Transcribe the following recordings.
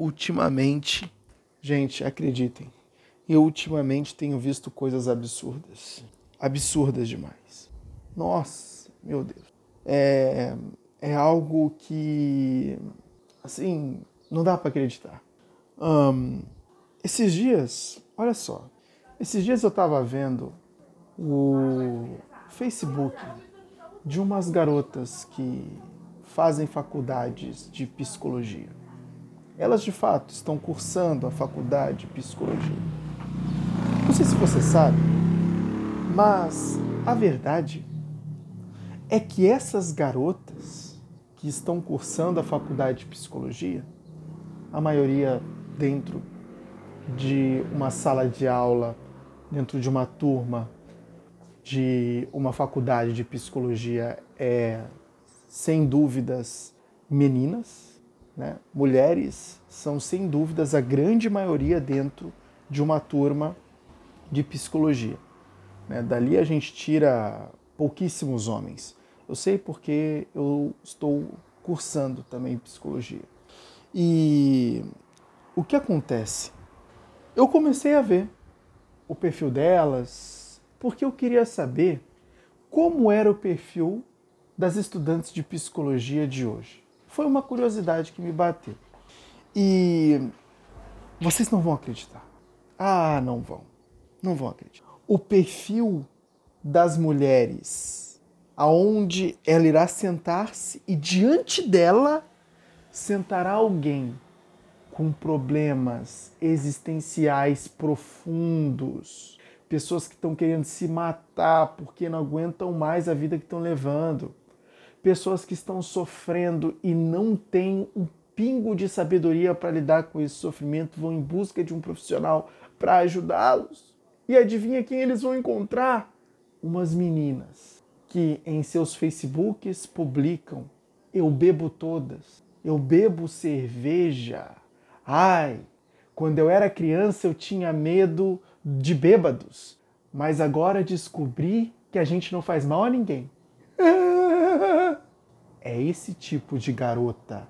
ultimamente, gente, acreditem, eu ultimamente tenho visto coisas absurdas. Absurdas demais. Nossa, meu Deus. É, é algo que, assim, não dá para acreditar. Um, esses dias, olha só, esses dias eu estava vendo o Facebook de umas garotas que fazem faculdades de psicologia. Elas de fato estão cursando a faculdade de psicologia. Não sei se você sabe, mas a verdade é que essas garotas que estão cursando a faculdade de psicologia, a maioria dentro de uma sala de aula, dentro de uma turma de uma faculdade de psicologia é, sem dúvidas, meninas. Né? Mulheres são, sem dúvidas, a grande maioria dentro de uma turma de psicologia. Né? Dali a gente tira pouquíssimos homens. Eu sei porque eu estou cursando também psicologia. E o que acontece? Eu comecei a ver o perfil delas porque eu queria saber como era o perfil das estudantes de psicologia de hoje. Foi uma curiosidade que me bateu. E vocês não vão acreditar. Ah, não vão. Não vão acreditar. O perfil das mulheres, aonde ela irá sentar-se e diante dela sentará alguém com problemas existenciais profundos, pessoas que estão querendo se matar porque não aguentam mais a vida que estão levando, pessoas que estão sofrendo e não têm um pingo de sabedoria para lidar com esse sofrimento, vão em busca de um profissional para ajudá-los. E adivinha quem eles vão encontrar? Umas meninas que em seus Facebooks publicam: Eu bebo todas, eu bebo cerveja. Ai, quando eu era criança eu tinha medo de bêbados, mas agora descobri que a gente não faz mal a ninguém. É esse tipo de garota,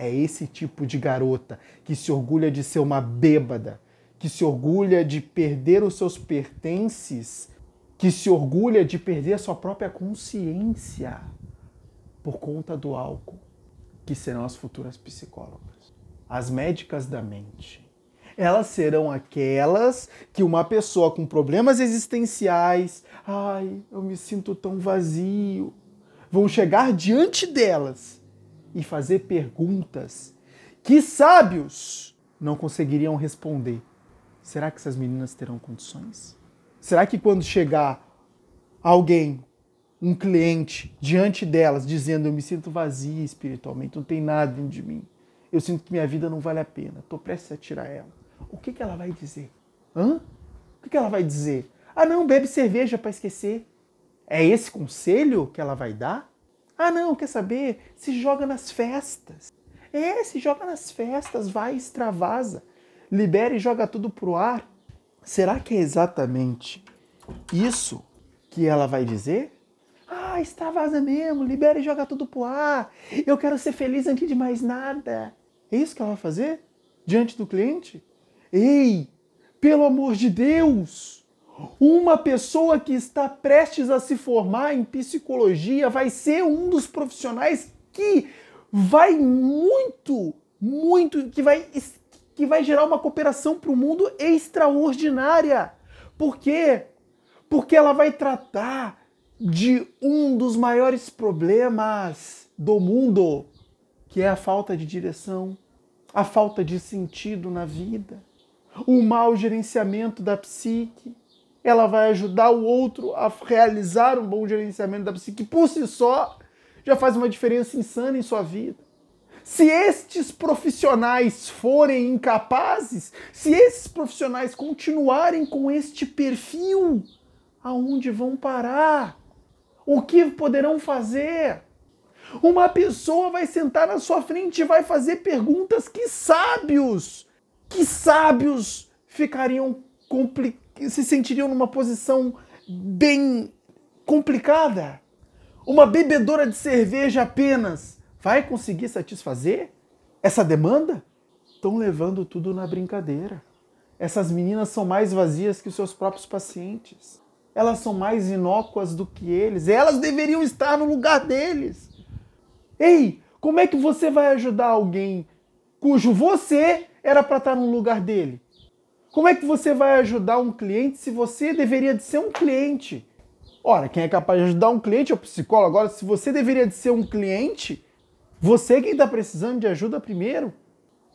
é esse tipo de garota que se orgulha de ser uma bêbada, que se orgulha de perder os seus pertences, que se orgulha de perder a sua própria consciência por conta do álcool, que serão as futuras psicólogas, as médicas da mente. Elas serão aquelas que uma pessoa com problemas existenciais, ai, eu me sinto tão vazio, vão chegar diante delas e fazer perguntas que sábios não conseguiriam responder. Será que essas meninas terão condições? Será que quando chegar alguém, um cliente, diante delas, dizendo eu me sinto vazia espiritualmente, não tem nada dentro de mim, eu sinto que minha vida não vale a pena, estou prestes a tirar ela, o que, que ela vai dizer? Hã? O que, que ela vai dizer? Ah, não, bebe cerveja para esquecer. É esse conselho que ela vai dar? Ah, não, quer saber? Se joga nas festas. É, se joga nas festas, vai, extravasa, libera e joga tudo pro ar. Será que é exatamente isso que ela vai dizer? Ah, extravasa mesmo, libera e joga tudo pro ar. Eu quero ser feliz antes de mais nada. É isso que ela vai fazer? Diante do cliente? Ei, pelo amor de Deus! Uma pessoa que está prestes a se formar em psicologia vai ser um dos profissionais que vai muito, muito, que vai, que vai gerar uma cooperação para o mundo extraordinária. Por quê? Porque ela vai tratar de um dos maiores problemas do mundo, que é a falta de direção, a falta de sentido na vida, o mau gerenciamento da psique ela vai ajudar o outro a realizar um bom gerenciamento da psique, por si só já faz uma diferença insana em sua vida. Se estes profissionais forem incapazes, se esses profissionais continuarem com este perfil, aonde vão parar? O que poderão fazer? Uma pessoa vai sentar na sua frente e vai fazer perguntas que sábios, que sábios ficariam se sentiriam numa posição bem complicada. Uma bebedora de cerveja apenas vai conseguir satisfazer essa demanda? estão levando tudo na brincadeira. Essas meninas são mais vazias que os seus próprios pacientes. Elas são mais inócuas do que eles. Elas deveriam estar no lugar deles. Ei, como é que você vai ajudar alguém cujo você era para estar no lugar dele? Como é que você vai ajudar um cliente se você deveria de ser um cliente? Ora, quem é capaz de ajudar um cliente é o psicólogo. Agora, se você deveria de ser um cliente, você é quem está precisando de ajuda primeiro.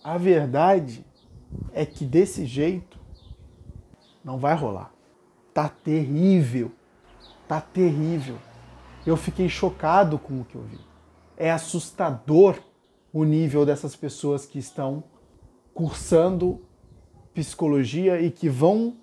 A verdade é que desse jeito não vai rolar. Tá terrível. Tá terrível. Eu fiquei chocado com o que eu vi. É assustador o nível dessas pessoas que estão cursando psicologia e que vão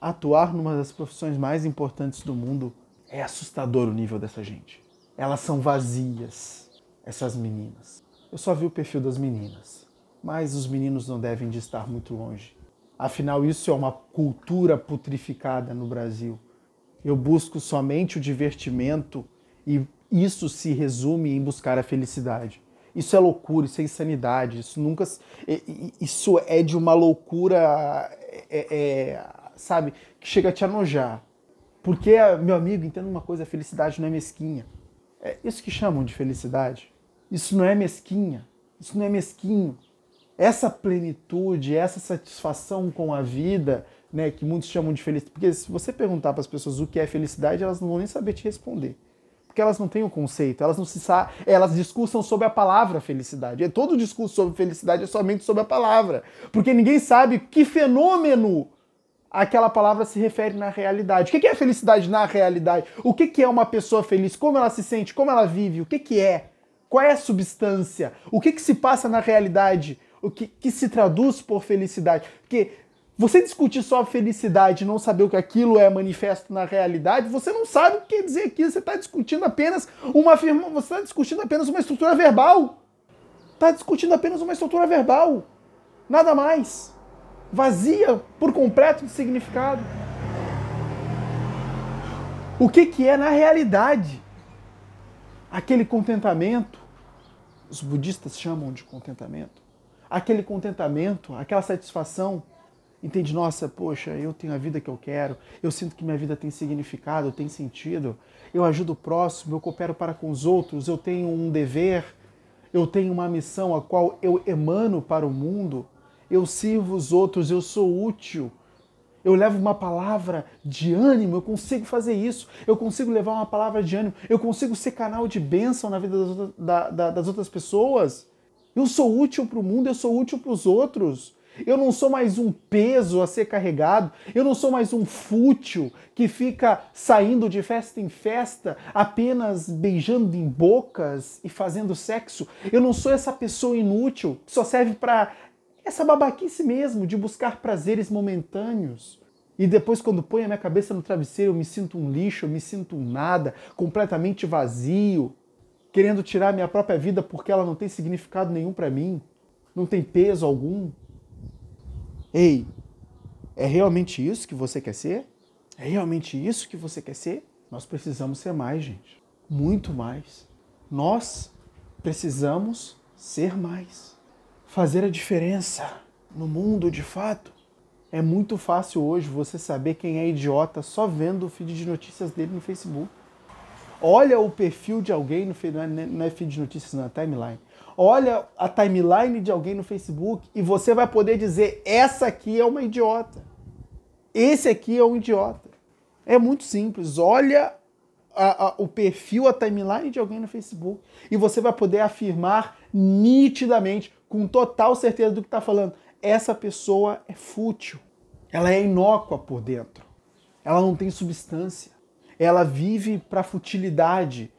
atuar numa das profissões mais importantes do mundo. É assustador o nível dessa gente. Elas são vazias, essas meninas. Eu só vi o perfil das meninas, mas os meninos não devem de estar muito longe. Afinal, isso é uma cultura putrificada no Brasil. Eu busco somente o divertimento e isso se resume em buscar a felicidade. Isso é loucura, isso é insanidade, isso nunca. Isso é de uma loucura, é, é, sabe, que chega a te anojar. Porque, meu amigo, entenda uma coisa: a felicidade não é mesquinha. É isso que chamam de felicidade. Isso não é mesquinha. Isso não é mesquinho. Essa plenitude, essa satisfação com a vida, né, que muitos chamam de felicidade. Porque se você perguntar para as pessoas o que é felicidade, elas não vão nem saber te responder porque elas não têm o conceito, elas não se sabem, elas discursam sobre a palavra felicidade. Todo discurso sobre felicidade é somente sobre a palavra, porque ninguém sabe que fenômeno aquela palavra se refere na realidade. O que é felicidade na realidade? O que é uma pessoa feliz? Como ela se sente? Como ela vive? O que é? Qual é a substância? O que, que se passa na realidade? O que, que se traduz por felicidade? Porque você discutir só a felicidade e não saber o que aquilo é manifesto na realidade, você não sabe o que quer dizer aquilo. Você está discutindo apenas uma afirma, você está discutindo apenas uma estrutura verbal. Está discutindo apenas uma estrutura verbal. Nada mais. Vazia por completo de significado. O que, que é na realidade? Aquele contentamento, os budistas chamam de contentamento. Aquele contentamento, aquela satisfação entende, nossa, poxa, eu tenho a vida que eu quero, eu sinto que minha vida tem significado, tem sentido, eu ajudo o próximo, eu coopero para com os outros, eu tenho um dever, eu tenho uma missão a qual eu emano para o mundo, eu sirvo os outros, eu sou útil. Eu levo uma palavra de ânimo, eu consigo fazer isso, eu consigo levar uma palavra de ânimo, eu consigo ser canal de bênção na vida das, outras pessoas. Eu sou útil para o mundo, eu sou útil para os outros. Eu não sou mais um peso a ser carregado. Eu não sou mais um fútil que fica saindo de festa em festa apenas beijando em bocas e fazendo sexo. Eu não sou essa pessoa inútil que só serve para essa babaquice mesmo de buscar prazeres momentâneos. E depois, quando ponho a minha cabeça no travesseiro, eu me sinto um lixo, eu me sinto um nada, completamente vazio, querendo tirar minha própria vida porque ela não tem significado nenhum para mim, não tem peso algum. Ei, é realmente isso que você quer ser? É realmente isso que você quer ser? Nós precisamos ser mais, gente. Muito mais. Nós precisamos ser mais. Fazer a diferença no mundo de fato. É muito fácil hoje você saber quem é idiota só vendo o feed de notícias dele no Facebook. Olha o perfil de alguém no feed, não é feed de notícias, não é timeline olha a timeline de alguém no Facebook e você vai poder dizer: essa aqui é uma idiota. Esse aqui é um idiota. É muito simples. Olha a, a, o perfil, a timeline de alguém no Facebook e você vai poder afirmar nitidamente, com total certeza do que está falando: essa pessoa é fútil. Ela é inócua por dentro. Ela não tem substância. Ela vive para futilidade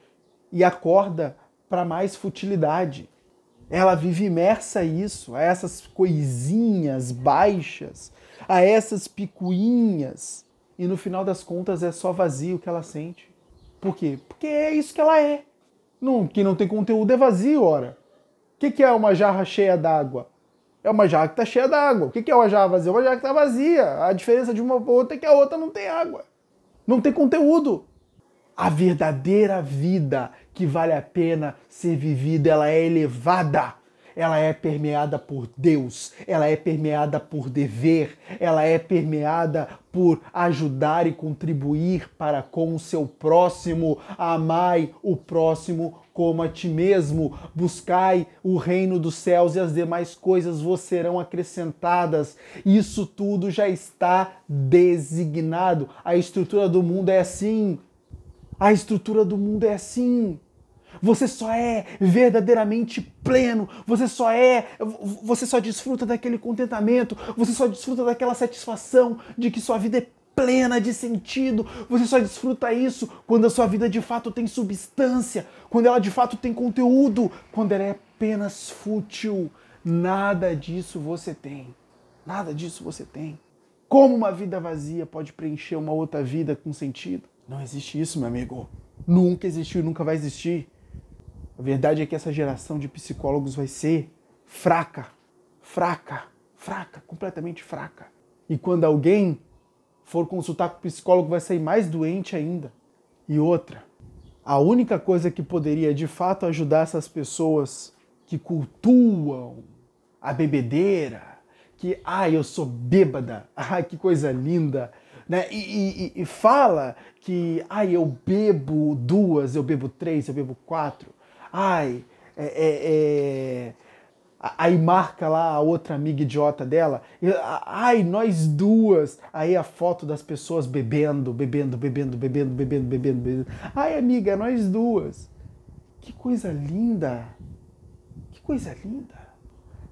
e acorda para mais futilidade. Ela vive imersa a isso, a essas coisinhas baixas, a essas picuinhas. E no final das contas é só vazio que ela sente. Por quê? Porque é isso que ela é. Não, que não tem conteúdo é vazio, ora. O que, que é uma jarra cheia d'água? É uma jarra que está cheia d'água. O que, que é uma jarra vazia? Uma jarra que está vazia. A diferença de uma para outra é que a outra não tem água. Não tem conteúdo. A verdadeira vida que vale a pena ser vivida, ela é elevada. ela é permeada por Deus, ela é permeada por dever, ela é permeada por ajudar e contribuir para com o seu próximo. Amai o próximo como a ti mesmo. Buscai o reino dos céus e as demais coisas vos serão acrescentadas. Isso tudo já está designado. A estrutura do mundo é assim. A estrutura do mundo é assim. Você só é verdadeiramente pleno, você só é, você só desfruta daquele contentamento, você só desfruta daquela satisfação de que sua vida é plena de sentido. Você só desfruta isso quando a sua vida de fato tem substância, quando ela de fato tem conteúdo, quando ela é apenas fútil. Nada disso você tem. Nada disso você tem. Como uma vida vazia pode preencher uma outra vida com sentido? Não existe isso, meu amigo. Nunca existiu nunca vai existir. A verdade é que essa geração de psicólogos vai ser fraca, fraca, fraca, completamente fraca. E quando alguém for consultar com o psicólogo, vai sair mais doente ainda. E outra, a única coisa que poderia de fato ajudar essas pessoas que cultuam a bebedeira, que, ah, eu sou bêbada, ah, que coisa linda, né? E, e, e fala que, ah, eu bebo duas, eu bebo três, eu bebo quatro ai, é, é, é, aí marca lá a outra amiga idiota dela, ai, nós duas, aí a foto das pessoas bebendo, bebendo, bebendo, bebendo, bebendo, bebendo, bebendo. Ai, amiga, nós duas. Que coisa linda! Que coisa linda!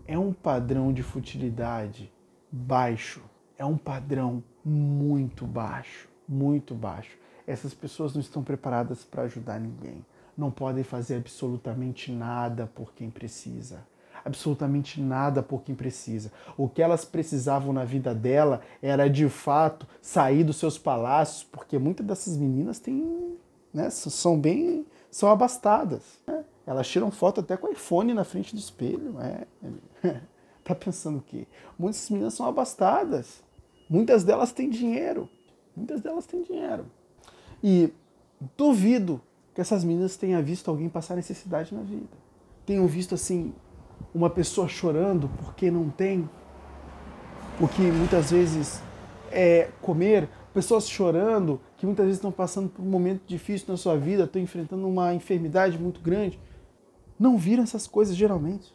É um padrão de futilidade baixo, é um padrão muito baixo, muito baixo. Essas pessoas não estão preparadas para ajudar ninguém não podem fazer absolutamente nada por quem precisa. Absolutamente nada por quem precisa. O que elas precisavam na vida dela era de fato sair dos seus palácios, porque muitas dessas meninas têm, né, são bem, são abastadas. Né? Elas tiram foto até com iPhone na frente do espelho. É. tá pensando o quê? Muitas meninas são abastadas. Muitas delas têm dinheiro. Muitas delas têm dinheiro. E duvido que essas meninas tenham visto alguém passar necessidade na vida. Tenham visto assim uma pessoa chorando porque não tem o que muitas vezes é comer, pessoas chorando que muitas vezes estão passando por um momento difícil na sua vida, estão enfrentando uma enfermidade muito grande. Não viram essas coisas geralmente.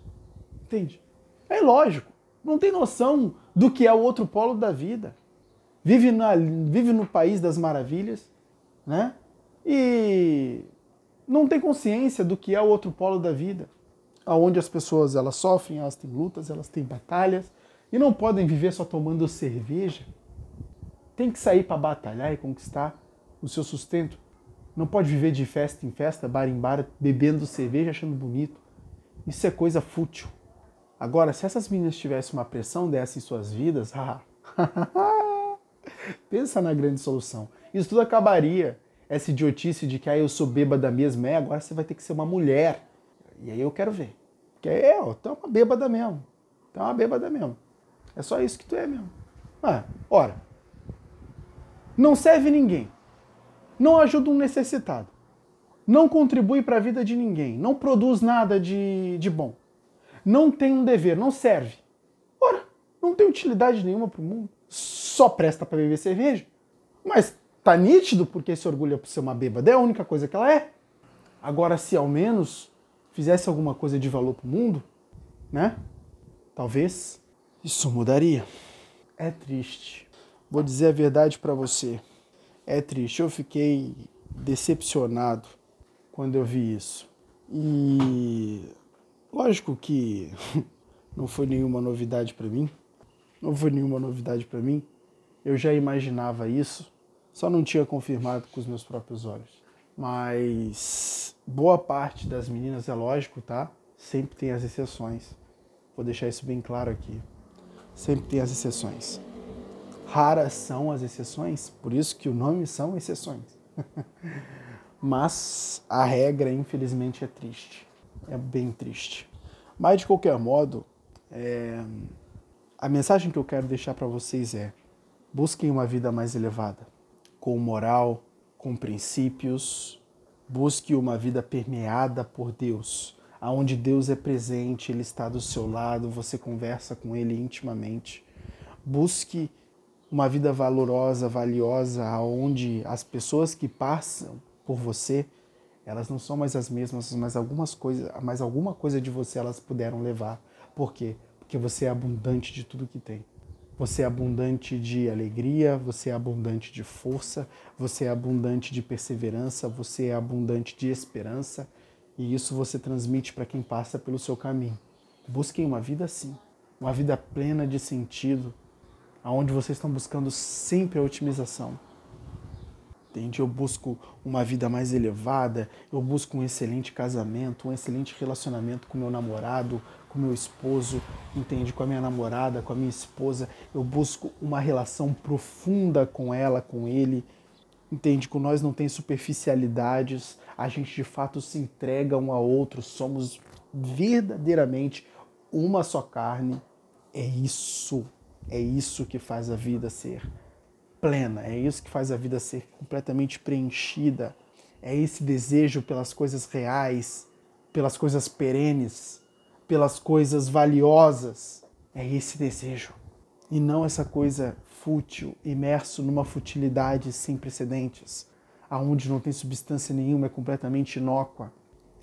Entende? É lógico, não tem noção do que é o outro polo da vida. Vive, na, vive no país das maravilhas, né? E não tem consciência do que é o outro polo da vida, aonde as pessoas elas sofrem, elas têm lutas, elas têm batalhas e não podem viver só tomando cerveja. Tem que sair para batalhar e conquistar o seu sustento. Não pode viver de festa em festa, bar em bar, bebendo cerveja, achando bonito. Isso é coisa fútil. Agora, se essas meninas tivessem uma pressão dessa em suas vidas, pensa na grande solução. Isso tudo acabaria essa idiotice de que ah, eu sou bêbada mesmo, é, agora você vai ter que ser uma mulher. E aí eu quero ver. Porque é, ó, tu é uma bêbada mesmo. Tu é uma bêbada mesmo. É só isso que tu é mesmo. Ah, ora. Não serve ninguém. Não ajuda um necessitado. Não contribui para a vida de ninguém. Não produz nada de, de bom. Não tem um dever, não serve. Ora, não tem utilidade nenhuma para o mundo. Só presta para beber cerveja. Mas Tá nítido porque se orgulha por ser uma bêbada, é a única coisa que ela é. Agora, se ao menos fizesse alguma coisa de valor pro mundo, né? Talvez isso mudaria. É triste. Vou dizer a verdade para você. É triste. Eu fiquei decepcionado quando eu vi isso. E lógico que não foi nenhuma novidade para mim. Não foi nenhuma novidade para mim. Eu já imaginava isso só não tinha confirmado com os meus próprios olhos. Mas boa parte das meninas, é lógico, tá? Sempre tem as exceções. Vou deixar isso bem claro aqui. Sempre tem as exceções. Raras são as exceções, por isso que o nome são exceções. Mas a regra, infelizmente, é triste. É bem triste. Mas, de qualquer modo, é... a mensagem que eu quero deixar para vocês é: busquem uma vida mais elevada com moral, com princípios. Busque uma vida permeada por Deus. aonde Deus é presente, Ele está do seu lado, você conversa com Ele intimamente. Busque uma vida valorosa, valiosa, aonde as pessoas que passam por você, elas não são mais as mesmas, mas algumas coisas, mas alguma coisa de você elas puderam levar. Por quê? Porque você é abundante de tudo que tem. Você é abundante de alegria, você é abundante de força, você é abundante de perseverança, você é abundante de esperança, e isso você transmite para quem passa pelo seu caminho. Busquem uma vida assim, uma vida plena de sentido, aonde vocês estão buscando sempre a otimização. Entende? Eu busco uma vida mais elevada, eu busco um excelente casamento, um excelente relacionamento com meu namorado, com meu esposo, entende? Com a minha namorada, com a minha esposa. Eu busco uma relação profunda com ela, com ele. Entende? Com nós não tem superficialidades, a gente de fato se entrega um ao outro, somos verdadeiramente uma só carne. É isso é isso que faz a vida ser plena, é isso que faz a vida ser completamente preenchida. É esse desejo pelas coisas reais, pelas coisas perenes, pelas coisas valiosas. É esse desejo. E não essa coisa fútil, imerso numa futilidade sem precedentes, aonde não tem substância nenhuma, é completamente inócua,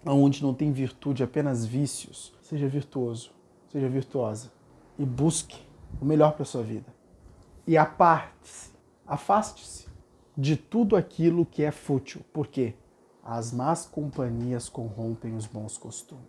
aonde não tem virtude, apenas vícios. Seja virtuoso, seja virtuosa e busque o melhor para sua vida. E aparte-se, afaste-se de tudo aquilo que é fútil, porque as más companhias corrompem os bons costumes.